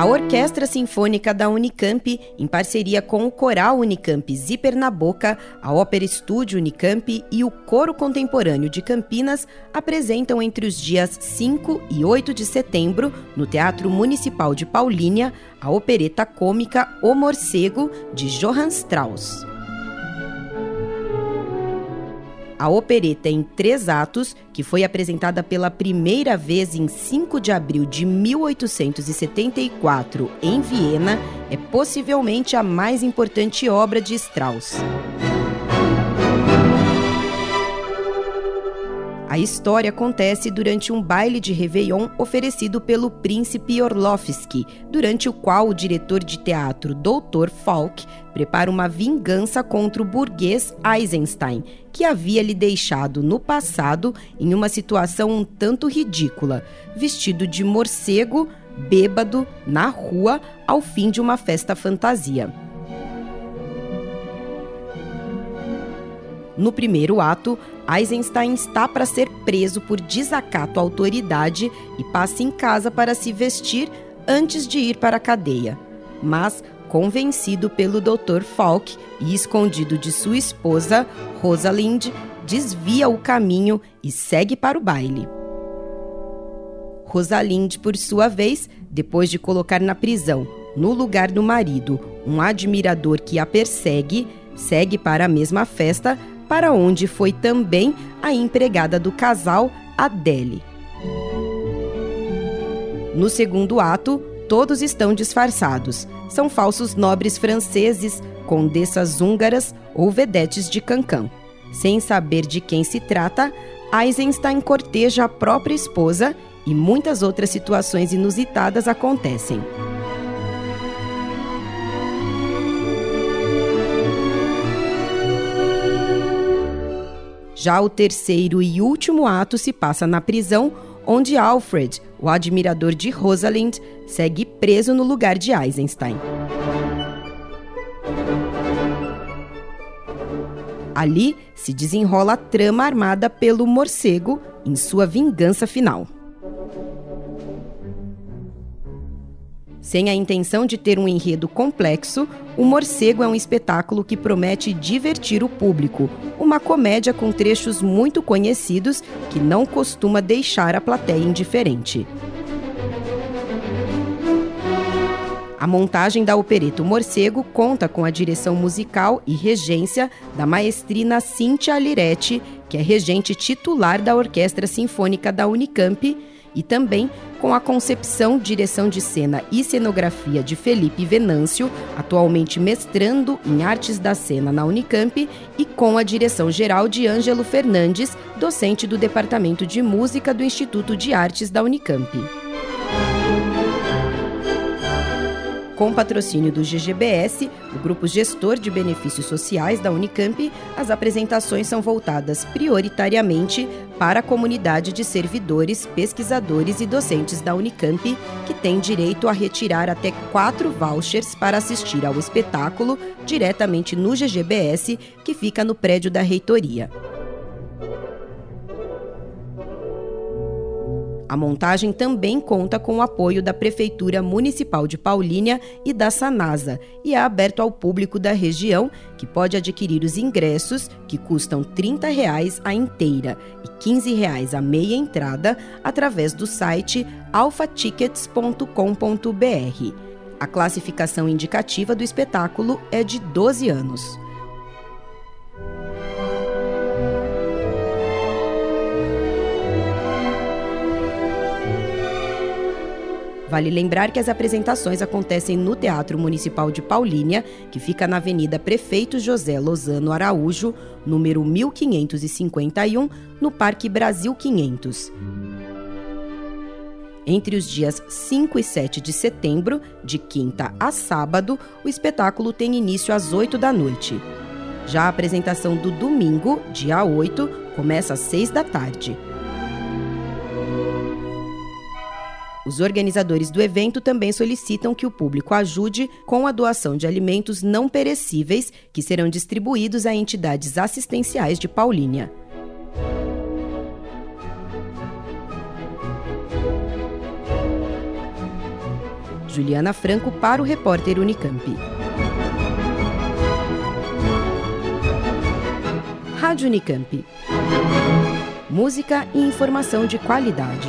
A Orquestra Sinfônica da Unicamp, em parceria com o Coral Unicamp Zíper na Boca, a Ópera Estúdio Unicamp e o Coro Contemporâneo de Campinas, apresentam entre os dias 5 e 8 de setembro, no Teatro Municipal de Paulínia, a opereta cômica O Morcego, de Johann Strauss. A opereta em três atos, que foi apresentada pela primeira vez em 5 de abril de 1874 em Viena, é possivelmente a mais importante obra de Strauss. A história acontece durante um baile de Réveillon oferecido pelo príncipe Orlovsky, durante o qual o diretor de teatro Dr. Falk prepara uma vingança contra o burguês Eisenstein, que havia lhe deixado no passado em uma situação um tanto ridícula, vestido de morcego, bêbado, na rua, ao fim de uma festa fantasia. No primeiro ato, Eisenstein está para ser preso por desacato à autoridade e passa em casa para se vestir antes de ir para a cadeia. Mas, convencido pelo Dr. Falk e escondido de sua esposa, Rosalind, desvia o caminho e segue para o baile. Rosalind, por sua vez, depois de colocar na prisão, no lugar do marido, um admirador que a persegue, segue para a mesma festa para onde foi também a empregada do casal, Adele. No segundo ato, todos estão disfarçados. São falsos nobres franceses, condessas húngaras ou vedetes de Cancã. Sem saber de quem se trata, Eisenstein corteja a própria esposa e muitas outras situações inusitadas acontecem. Já o terceiro e último ato se passa na prisão, onde Alfred, o admirador de Rosalind, segue preso no lugar de Eisenstein. Ali se desenrola a trama armada pelo morcego em sua vingança final. Sem a intenção de ter um enredo complexo, O Morcego é um espetáculo que promete divertir o público, uma comédia com trechos muito conhecidos que não costuma deixar a plateia indiferente. A montagem da opereta O Morcego conta com a direção musical e regência da maestrina Cíntia Aliretti, que é regente titular da Orquestra Sinfônica da Unicamp e também com a concepção, direção de cena e cenografia de Felipe Venâncio, atualmente mestrando em artes da cena na Unicamp, e com a direção geral de Ângelo Fernandes, docente do Departamento de Música do Instituto de Artes da Unicamp. Com patrocínio do GGBS, o Grupo Gestor de Benefícios Sociais da Unicamp, as apresentações são voltadas prioritariamente para a comunidade de servidores, pesquisadores e docentes da Unicamp, que tem direito a retirar até quatro vouchers para assistir ao espetáculo diretamente no GGBS, que fica no prédio da reitoria. A montagem também conta com o apoio da Prefeitura Municipal de Paulínia e da Sanasa e é aberto ao público da região, que pode adquirir os ingressos, que custam 30 reais a inteira e 15 reais a meia entrada, através do site alfatickets.com.br. A classificação indicativa do espetáculo é de 12 anos. Vale lembrar que as apresentações acontecem no Teatro Municipal de Paulínia, que fica na Avenida Prefeito José Lozano Araújo, número 1551, no Parque Brasil 500. Entre os dias 5 e 7 de setembro, de quinta a sábado, o espetáculo tem início às 8 da noite. Já a apresentação do domingo, dia 8, começa às 6 da tarde. Os organizadores do evento também solicitam que o público ajude com a doação de alimentos não perecíveis que serão distribuídos a entidades assistenciais de Paulínia. Juliana Franco para o repórter Unicamp. Rádio Unicamp. Música e informação de qualidade.